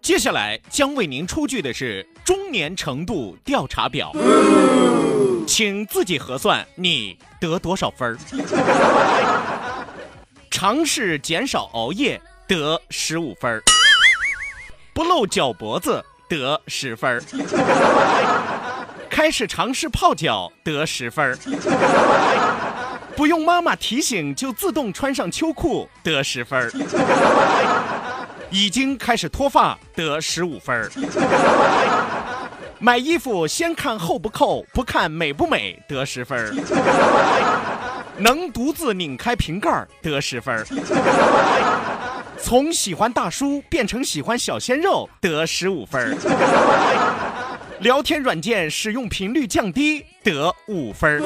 接下来将为您出具的是中年程度调查表，请自己核算你得多少分儿。尝试减少熬夜得十五分儿，不露脚脖子得十分儿，开始尝试泡脚得十分儿，不用妈妈提醒就自动穿上秋裤。得十分儿。已经开始脱发得十五分儿，买衣服先看厚不厚，不看美不美得十分儿，能独自拧开瓶盖儿得十分儿，从喜欢大叔变成喜欢小鲜肉得十五分儿，聊天软件使用频率降低得五分儿。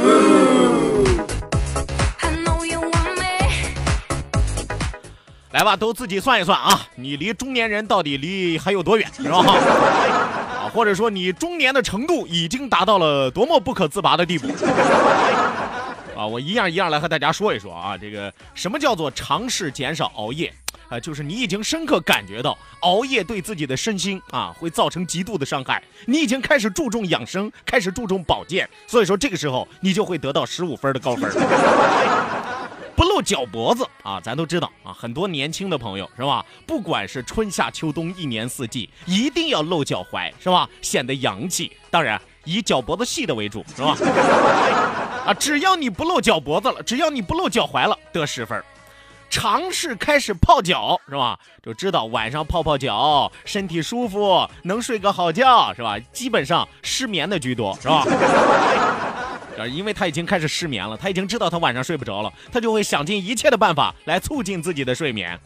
来吧，都自己算一算啊，你离中年人到底离还有多远，是吧？啊，或者说你中年的程度已经达到了多么不可自拔的地步？啊，我一样一样来和大家说一说啊，这个什么叫做尝试减少熬夜？啊，就是你已经深刻感觉到熬夜对自己的身心啊会造成极度的伤害，你已经开始注重养生，开始注重保健，所以说这个时候你就会得到十五分的高分。不露脚脖子啊，咱都知道啊，很多年轻的朋友是吧？不管是春夏秋冬，一年四季，一定要露脚踝是吧？显得洋气。当然，以脚脖子细的为主是吧？啊，只要你不露脚脖子了，只要你不露脚踝了，得十分。尝试开始泡脚是吧？就知道晚上泡泡脚，身体舒服，能睡个好觉是吧？基本上失眠的居多是吧？因为他已经开始失眠了，他已经知道他晚上睡不着了，他就会想尽一切的办法来促进自己的睡眠。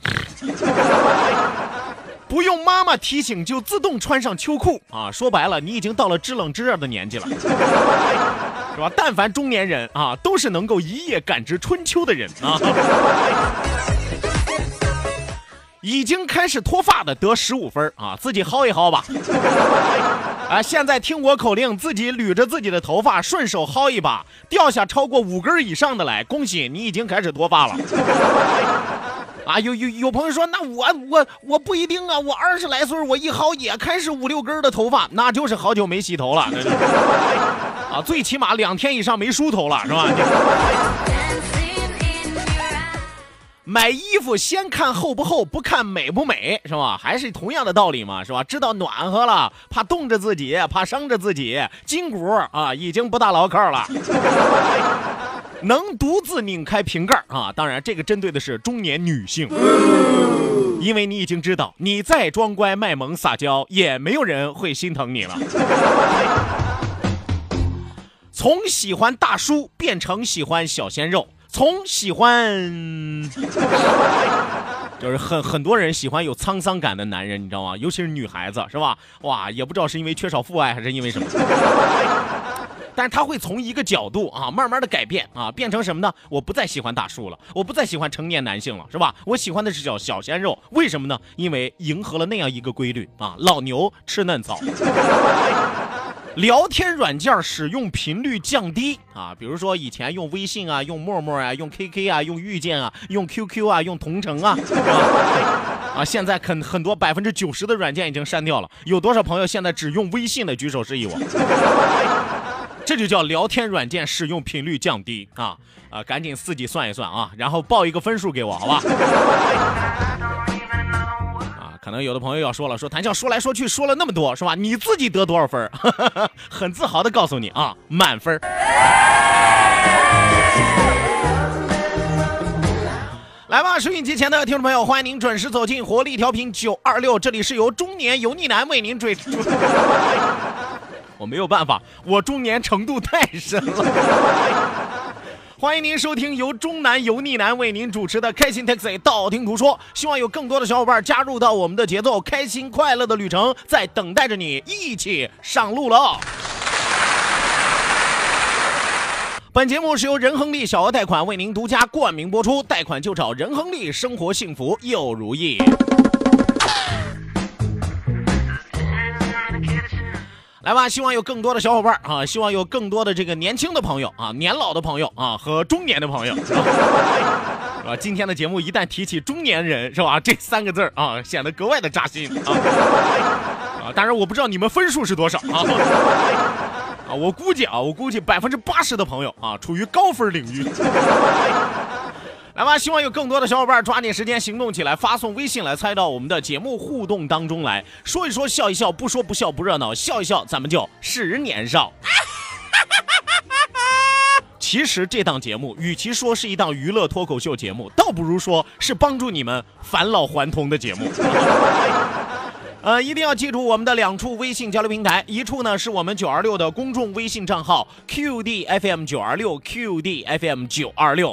不用妈妈提醒就自动穿上秋裤啊！说白了，你已经到了知冷知热的年纪了，是吧？但凡中年人啊，都是能够一夜感知春秋的人啊。已经开始脱发的得十五分啊，自己薅一薅吧。啊，现在听我口令，自己捋着自己的头发，顺手薅一把，掉下超过五根以上的来，恭喜你已经开始脱发了。啊，有有有朋友说，那我我我不一定啊，我二十来岁，我一薅也开始五六根的头发，那就是好久没洗头了。啊，最起码两天以上没梳头了，是吧？买衣服先看厚不厚，不看美不美，是吧？还是同样的道理嘛，是吧？知道暖和了，怕冻着自己，怕伤着自己，筋骨啊已经不大牢靠了。能独自拧开瓶盖啊！当然，这个针对的是中年女性，因为你已经知道，你再装乖卖萌撒娇，也没有人会心疼你了。从喜欢大叔变成喜欢小鲜肉，从喜欢，就是很很多人喜欢有沧桑感的男人，你知道吗？尤其是女孩子，是吧？哇，也不知道是因为缺少父爱，还是因为什么。但是他会从一个角度啊，慢慢的改变啊，变成什么呢？我不再喜欢大叔了，我不再喜欢成年男性了，是吧？我喜欢的是小小鲜肉，为什么呢？因为迎合了那样一个规律啊，老牛吃嫩草。聊天软件使用频率降低啊，比如说以前用微信啊，用陌陌啊，用 KK 啊，用遇见啊，用 QQ 啊，用同城啊，啊，现在肯很多百分之九十的软件已经删掉了。有多少朋友现在只用微信的？举手示意我。这就叫聊天软件使用频率降低啊啊！赶紧自己算一算啊，然后报一个分数给我，好吧？可能有的朋友要说了，说谭笑说来说去说了那么多，是吧？你自己得多少分？很自豪的告诉你啊，满分。来吧，收音机前的听众朋友，欢迎您准时走进活力调频九二六，这里是由中年油腻男为您追。我没有办法，我中年程度太深了。欢迎您收听由中南油腻男为您主持的开心 Taxi，道听途说。希望有更多的小伙伴加入到我们的节奏，开心快乐的旅程在等待着你，一起上路了。本节目是由仁亨利小额贷款为您独家冠名播出，贷款就找仁亨利，生活幸福又如意。来吧，希望有更多的小伙伴啊，希望有更多的这个年轻的朋友啊，年老的朋友啊和中年的朋友，是吧？今天的节目一旦提起中年人，是吧？这三个字啊，显得格外的扎心啊啊！当然，我不知道你们分数是多少啊。啊，我估计啊，我估计百分之八十的朋友啊，处于高分领域。来吧，希望有更多的小伙伴抓紧时间行动起来，发送微信来猜到我们的节目互动当中来说一说，笑一笑，不说不笑不热闹，笑一笑，咱们就十年少。其实这档节目，与其说是一档娱乐脱口秀节目，倒不如说是帮助你们返老还童的节目。呃，一定要记住我们的两处微信交流平台，一处呢是我们九二六的公众微信账号 QDFM 九二六 QDFM 九二六，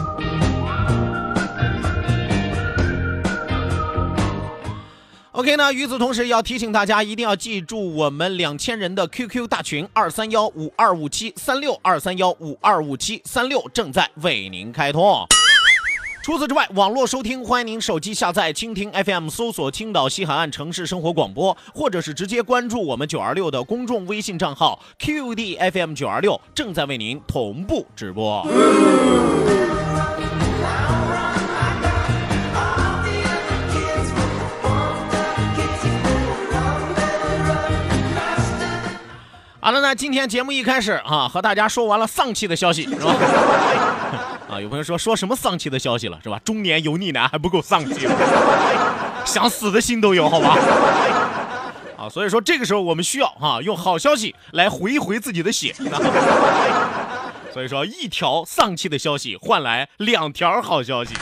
OK 呢，与此同时要提醒大家，一定要记住我们两千人的 QQ 大群二三幺五二五七三六二三幺五二五七三六正在为您开通。除此之外，网络收听欢迎您手机下载蜻蜓 FM，搜索青岛西海岸城市生活广播，或者是直接关注我们九二六的公众微信账号 QDFM 九二六，正在为您同步直播。好了，那今天节目一开始啊，和大家说完了丧气的消息，是吧？啊，有朋友说说什么丧气的消息了，是吧？中年油腻男还不够丧气，想死的心都有，好吧？啊，所以说这个时候我们需要哈，用好消息来回一回自己的血。所以说，一条丧气的消息换来两条好消息。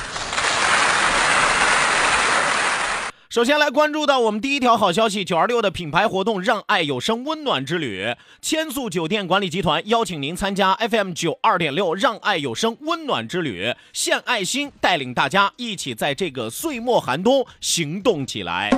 首先来关注到我们第一条好消息，九二六的品牌活动“让爱有声温暖之旅”，千宿酒店管理集团邀请您参加 FM 九二点六“让爱有声温暖之旅”，献爱心，带领大家一起在这个岁末寒冬行动起来。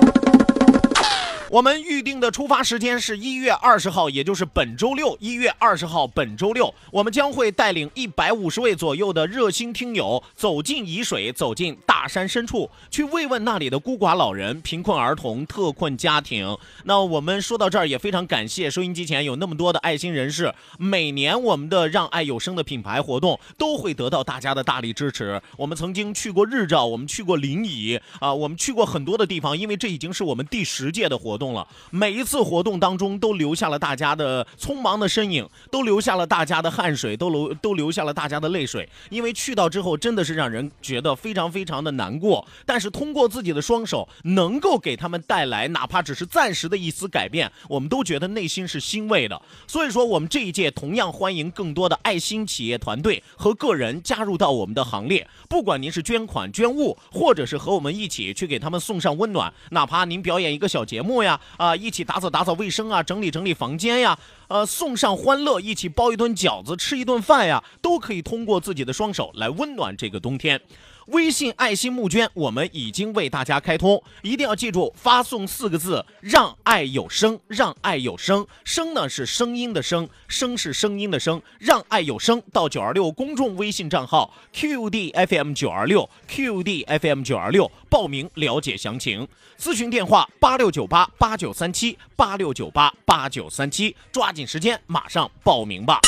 我们预定的出发时间是一月二十号，也就是本周六。一月二十号，本周六，我们将会带领一百五十位左右的热心听友走进沂水，走进大山深处，去慰问那里的孤寡老人、贫困儿童、特困家庭。那我们说到这儿，也非常感谢收音机前有那么多的爱心人士。每年我们的让爱有声的品牌活动都会得到大家的大力支持。我们曾经去过日照，我们去过临沂啊，我们去过很多的地方，因为这已经是我们第十届的活动。动了，每一次活动当中都留下了大家的匆忙的身影，都留下了大家的汗水，都留都留下了大家的泪水。因为去到之后真的是让人觉得非常非常的难过，但是通过自己的双手能够给他们带来哪怕只是暂时的一丝改变，我们都觉得内心是欣慰的。所以说，我们这一届同样欢迎更多的爱心企业团队和个人加入到我们的行列。不管您是捐款捐物，或者是和我们一起去给他们送上温暖，哪怕您表演一个小节目呀。啊，一起打扫打扫卫生啊，整理整理房间呀，呃，送上欢乐，一起包一顿饺子，吃一顿饭呀，都可以通过自己的双手来温暖这个冬天。微信爱心募捐我们已经为大家开通，一定要记住发送四个字“让爱有声”，让爱有声，声呢是声音的声，声是声音的声，让爱有声到九二六公众微信账号 QDFM 九二六 QDFM 九二六报名了解详情，咨询电话八六九八八九三七八六九八八九三七，抓紧时间马上报名吧。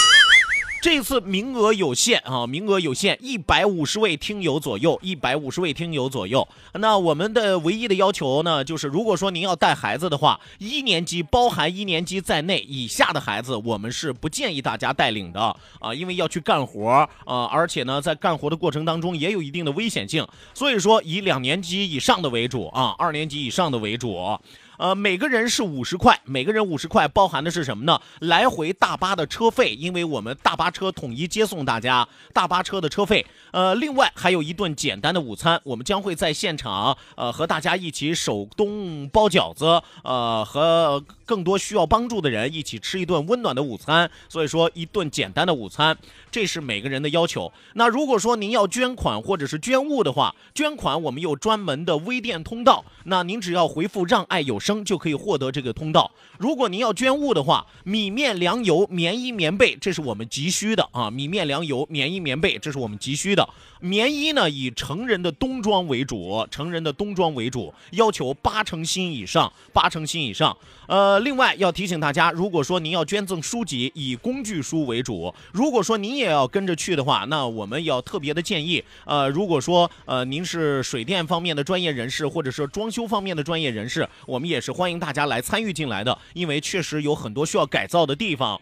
这次名额有限啊，名额有限，一百五十位听友左右，一百五十位听友左右。那我们的唯一的要求呢，就是如果说您要带孩子的话，一年级包含一年级在内以下的孩子，我们是不建议大家带领的啊，因为要去干活啊，而且呢，在干活的过程当中也有一定的危险性，所以说以两年级以上的为主啊，二年级以上的为主。呃，每个人是五十块，每个人五十块，包含的是什么呢？来回大巴的车费，因为我们大巴车统一接送大家，大巴车的车费。呃，另外还有一顿简单的午餐，我们将会在现场，呃，和大家一起手工包饺子，呃，和更多需要帮助的人一起吃一顿温暖的午餐。所以说，一顿简单的午餐，这是每个人的要求。那如果说您要捐款或者是捐物的话，捐款我们有专门的微店通道，那您只要回复“让爱有声”就可以获得这个通道。如果您要捐物的话，米面粮油、棉衣棉被，这是我们急需的啊！米面粮油、棉衣棉被，这是我们急需的。棉衣呢，以成人的冬装为主，成人的冬装为主，要求八成新以上，八成新以上。呃，另外要提醒大家，如果说您要捐赠书籍，以工具书为主。如果说您也要跟着去的话，那我们要特别的建议，呃，如果说呃您是水电方面的专业人士，或者是装修方面的专业人士，我们也也是欢迎大家来参与进来的，因为确实有很多需要改造的地方。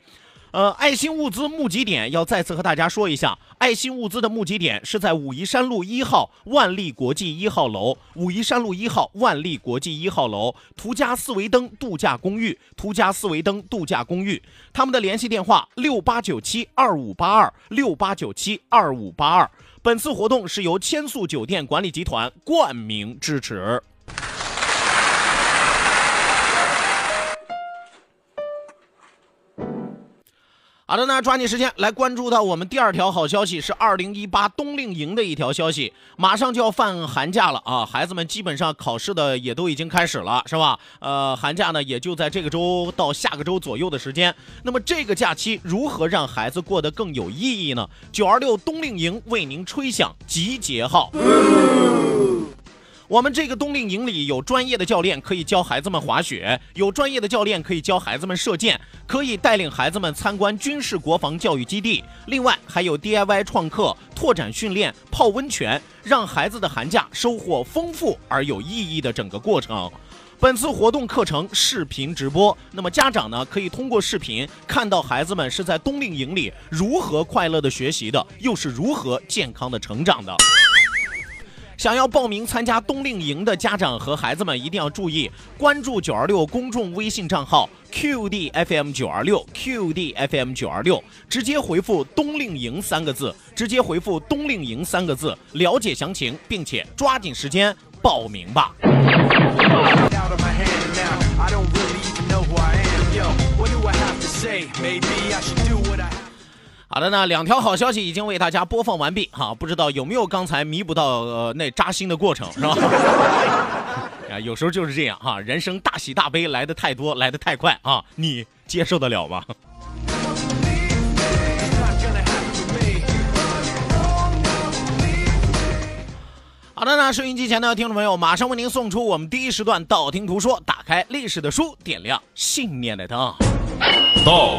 呃，爱心物资募集点要再次和大家说一下，爱心物资的募集点是在武夷山路一号万利国际一号楼，武夷山路一号万利国际一号楼途家四维登度假公寓，途家四维登度假公寓，他们的联系电话六八九七二五八二六八九七二五八二。本次活动是由千宿酒店管理集团冠名支持。好的，那抓紧时间来关注到我们第二条好消息，是二零一八冬令营的一条消息，马上就要放寒假了啊！孩子们基本上考试的也都已经开始了，是吧？呃，寒假呢也就在这个周到下个周左右的时间。那么这个假期如何让孩子过得更有意义呢？九二六冬令营为您吹响集结号。我们这个冬令营里有专业的教练可以教孩子们滑雪，有专业的教练可以教孩子们射箭，可以带领孩子们参观军事国防教育基地。另外还有 DIY 创客、拓展训练、泡温泉，让孩子的寒假收获丰富而有意义的整个过程。本次活动课程视频直播，那么家长呢可以通过视频看到孩子们是在冬令营里如何快乐的学习的，又是如何健康的成长的。想要报名参加冬令营的家长和孩子们一定要注意，关注九二六公众微信账号 QDFM 九二六 QDFM 九二六，直接回复“冬令营”三个字，直接回复“冬令营”三个字，了解详情，并且抓紧时间报名吧。好的呢，两条好消息已经为大家播放完毕哈，不知道有没有刚才弥补到呃那扎心的过程是吧？啊，有时候就是这样哈，人生大喜大悲来的太多，来的太快啊，你接受得了吗.好的呢，收音机前的听众朋友，马上为您送出我们第一时段道听途说，打开历史的书，点亮信念的灯。道，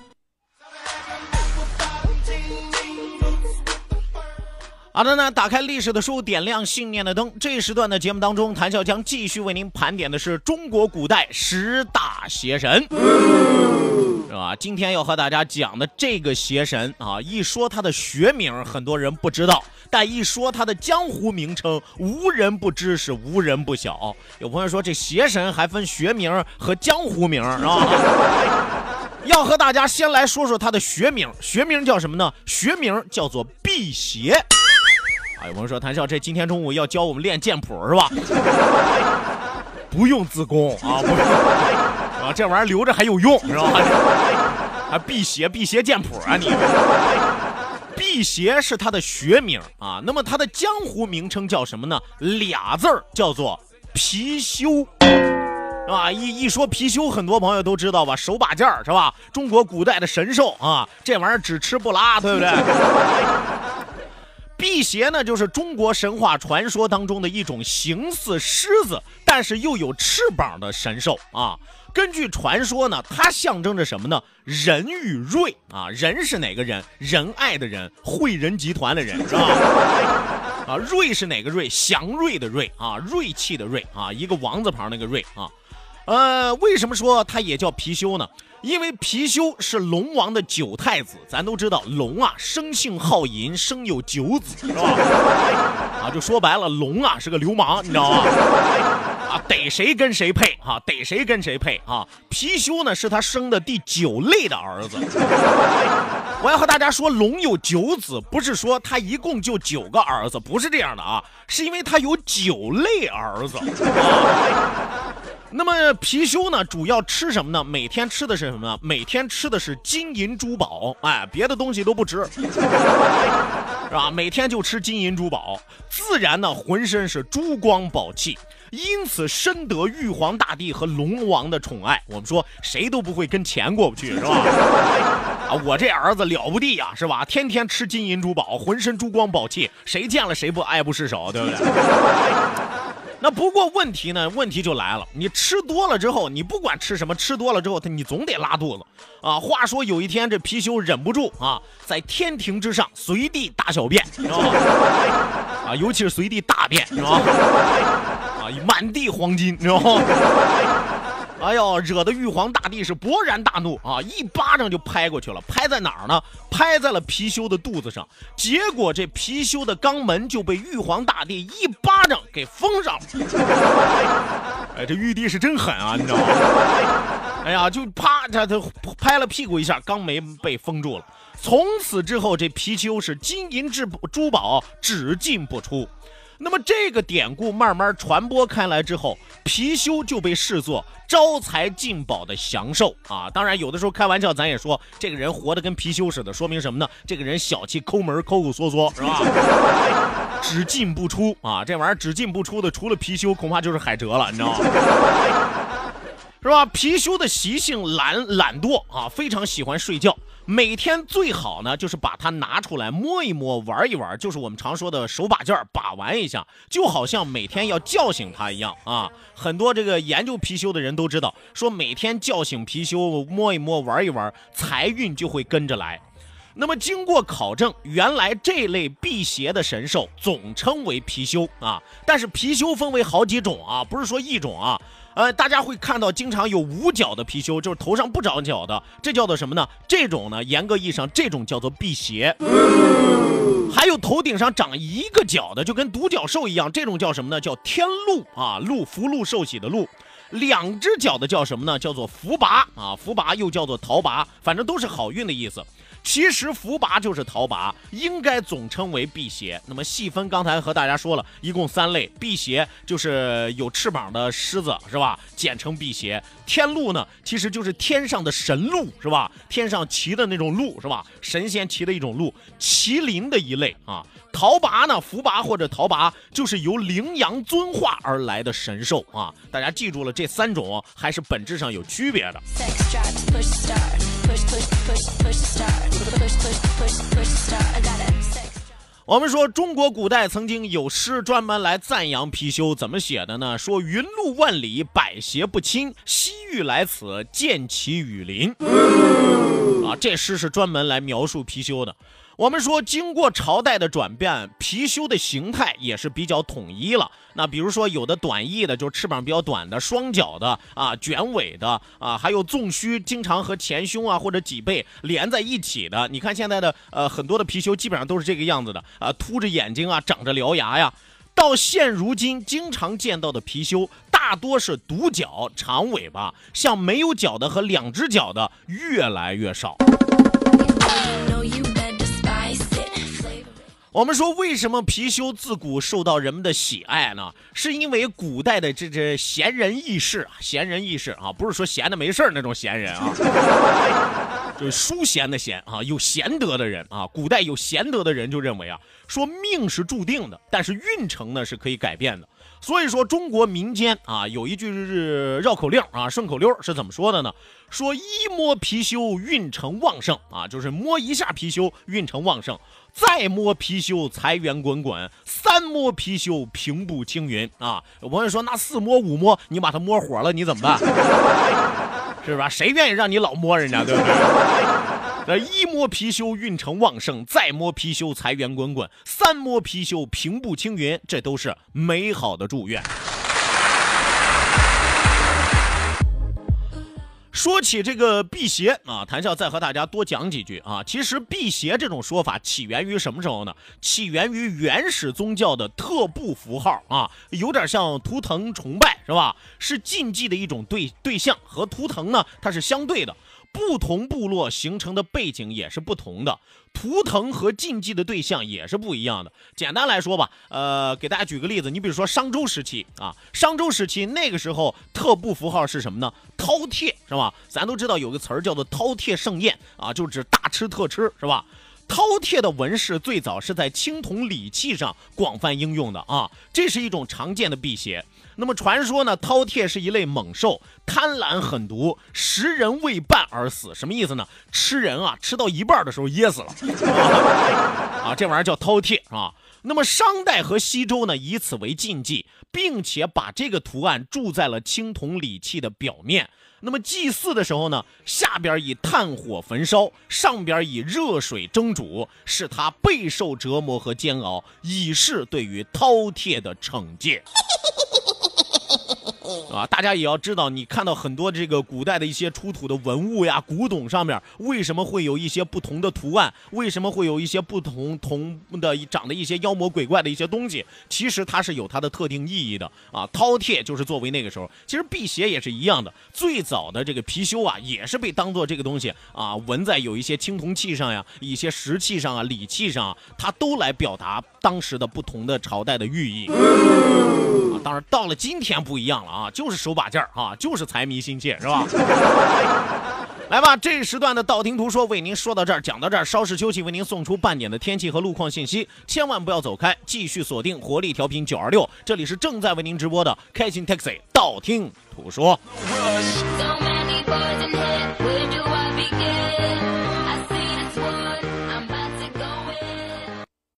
好的呢，打开历史的书，点亮信念的灯。这一时段的节目当中，谭笑将继续为您盘点的是中国古代十大邪神，是吧？今天要和大家讲的这个邪神啊，一说他的学名，很多人不知道；但一说他的江湖名称，无人不知，是无人不晓。有朋友说，这邪神还分学名和江湖名，是吧？要和大家先来说说他的学名，学名叫什么呢？学名叫做辟邪。啊，有朋友说谭笑，这今天中午要教我们练剑谱是吧？不用自宫啊，不用啊，这玩意儿留着还有用是吧？还 辟邪辟邪剑谱啊你？辟邪是他的学名啊，那么他的江湖名称叫什么呢？俩字儿叫做貔貅。啊，一一说貔貅，很多朋友都知道吧？手把件儿是吧？中国古代的神兽啊，这玩意儿只吃不拉，对不对？辟邪呢，就是中国神话传说当中的一种形似狮子，但是又有翅膀的神兽啊。根据传说呢，它象征着什么呢？仁与瑞啊。仁是哪个人？仁爱的人，汇仁集团的人是吧？啊，瑞是哪个瑞？祥瑞的瑞啊，瑞气的瑞啊，一个王字旁那个瑞啊。呃，为什么说它也叫貔貅呢？因为貔貅是龙王的九太子，咱都知道龙啊，生性好淫，生有九子，是吧？啊，就说白了，龙啊是个流氓，你知道吗？啊，逮谁跟谁配，啊，逮谁跟谁配啊！貔貅呢是他生的第九类的儿子。我要和大家说，龙有九子，不是说他一共就九个儿子，不是这样的啊，是因为他有九类儿子。啊那么貔貅呢，主要吃什么呢？每天吃的是什么呢？每天吃的是金银珠宝，哎，别的东西都不吃，是吧？每天就吃金银珠宝，自然呢，浑身是珠光宝气，因此深得玉皇大帝和龙王的宠爱。我们说谁都不会跟钱过不去，是吧？啊，我这儿子了不地呀，是吧？天天吃金银珠宝，浑身珠光宝气，谁见了谁不爱不释手，对不对？那不过问题呢？问题就来了，你吃多了之后，你不管吃什么，吃多了之后，他你总得拉肚子啊。话说有一天，这貔貅忍不住啊，在天庭之上随地大小便，是吧？啊，尤其是随地大便，是吧？啊，满地黄金，你知道吗？哎呦，惹得玉皇大帝是勃然大怒啊！一巴掌就拍过去了，拍在哪儿呢？拍在了貔貅的肚子上。结果这貔貅的肛门就被玉皇大帝一巴掌给封上了。哎，这玉帝是真狠啊，你知道吗？哎呀，就啪，他他拍了屁股一下，肛门被封住了。从此之后，这貔貅是金银质珠宝只进不出。那么这个典故慢慢传播开来之后，貔貅就被视作招财进宝的祥兽啊。当然，有的时候开玩笑，咱也说这个人活得跟貔貅似的，说明什么呢？这个人小气、抠门、抠抠缩缩，是吧？只进不出啊，这玩意儿只进不出的，除了貔貅，恐怕就是海蜇了，你知道吗？是吧？貔貅的习性懒懒惰啊，非常喜欢睡觉。每天最好呢，就是把它拿出来摸一摸，玩一玩，就是我们常说的手把件把玩一下，就好像每天要叫醒它一样啊。很多这个研究貔貅的人都知道，说每天叫醒貔貅，摸一摸，玩一玩，财运就会跟着来。那么经过考证，原来这类辟邪的神兽总称为貔貅啊。但是貔貅分为好几种啊，不是说一种啊。呃，大家会看到经常有五角的貔貅，就是头上不长角的，这叫做什么呢？这种呢，严格意义上，这种叫做辟邪。还有头顶上长一个角的，就跟独角兽一样，这种叫什么呢？叫天禄啊，禄福禄寿喜的禄。两只脚的叫什么呢？叫做福拔啊，福拔又叫做桃拔，反正都是好运的意思。其实福拔就是桃拔，应该总称为辟邪。那么细分，刚才和大家说了一共三类，辟邪就是有翅膀的狮子，是吧？简称辟邪。天鹿呢，其实就是天上的神鹿，是吧？天上骑的那种鹿，是吧？神仙骑的一种鹿，麒麟的一类啊。桃拔呢，福拔或者桃拔，就是由羚羊尊化而来的神兽啊。大家记住了，这三种还是本质上有区别的。我们说中国古代曾经有诗专门来赞扬貔貅，怎么写的呢？说云路万里，百邪不侵，西域来此，见其雨林。这诗是专门来描述貔貅的。我们说，经过朝代的转变，貔貅的形态也是比较统一了。那比如说，有的短翼的，就是翅膀比较短的，双脚的啊，卷尾的啊，还有纵须经常和前胸啊或者脊背连在一起的。你看现在的呃很多的貔貅基本上都是这个样子的啊，凸着眼睛啊，长着獠牙呀。到现如今，经常见到的貔貅大多是独角、长尾巴，像没有角的和两只脚的越来越少。我们说，为什么貔貅自古受到人们的喜爱呢？是因为古代的这这闲人异士啊，闲人异士啊，不是说闲的没事儿那种闲人啊，就是淑贤的贤啊，有贤德的人啊。古代有贤德的人就认为啊，说命是注定的，但是运程呢是可以改变的。所以说，中国民间啊有一句是绕口令啊，顺口溜是怎么说的呢？说一摸貔貅运程旺盛啊，就是摸一下貔貅运程旺盛，再摸貔貅财源滚滚，三摸貔貅平步青云啊。有朋友说，那四摸五摸，你把它摸火了，你怎么办？是吧？谁愿意让你老摸人家，对不对？那，一摸貔貅运程旺盛，再摸貔貅财源滚滚，三摸貔貅平步青云，这都是美好的祝愿。说起这个辟邪啊，谈笑再和大家多讲几句啊。其实辟邪这种说法起源于什么时候呢？起源于原始宗教的特步符号啊，有点像图腾崇拜是吧？是禁忌的一种对对象，和图腾呢它是相对的。不同部落形成的背景也是不同的，图腾和禁忌的对象也是不一样的。简单来说吧，呃，给大家举个例子，你比如说商周时期啊，商周时期那个时候特步符号是什么呢？饕餮是吧？咱都知道有个词儿叫做饕餮盛宴啊，就指大吃特吃是吧？饕餮的纹饰最早是在青铜礼器上广泛应用的啊，这是一种常见的辟邪。那么传说呢，饕餮是一类猛兽，贪婪狠毒，食人未半而死。什么意思呢？吃人啊，吃到一半的时候噎死了 啊，这玩意儿叫饕餮啊。那么商代和西周呢，以此为禁忌，并且把这个图案铸在了青铜礼器的表面。那么祭祀的时候呢，下边以炭火焚烧，上边以热水蒸煮，使它备受折磨和煎熬，以示对于饕餮的惩戒。啊，大家也要知道，你看到很多这个古代的一些出土的文物呀、古董上面，为什么会有一些不同的图案？为什么会有一些不同同的长的一些妖魔鬼怪的一些东西？其实它是有它的特定意义的啊。饕餮就是作为那个时候，其实辟邪也是一样的。最早的这个貔貅啊，也是被当做这个东西啊，纹在有一些青铜器上呀、一些石器上啊、礼器上啊，它都来表达当时的不同的朝代的寓意。啊，当然到了今天不一样了啊，就是手把件儿啊，就是财迷心切，是吧？来吧，这一时段的道听途说为您说到这儿，讲到这儿，稍事休息，为您送出半点的天气和路况信息，千万不要走开，继续锁定活力调频九二六，这里是正在为您直播的开心 Taxi 道听途说。No?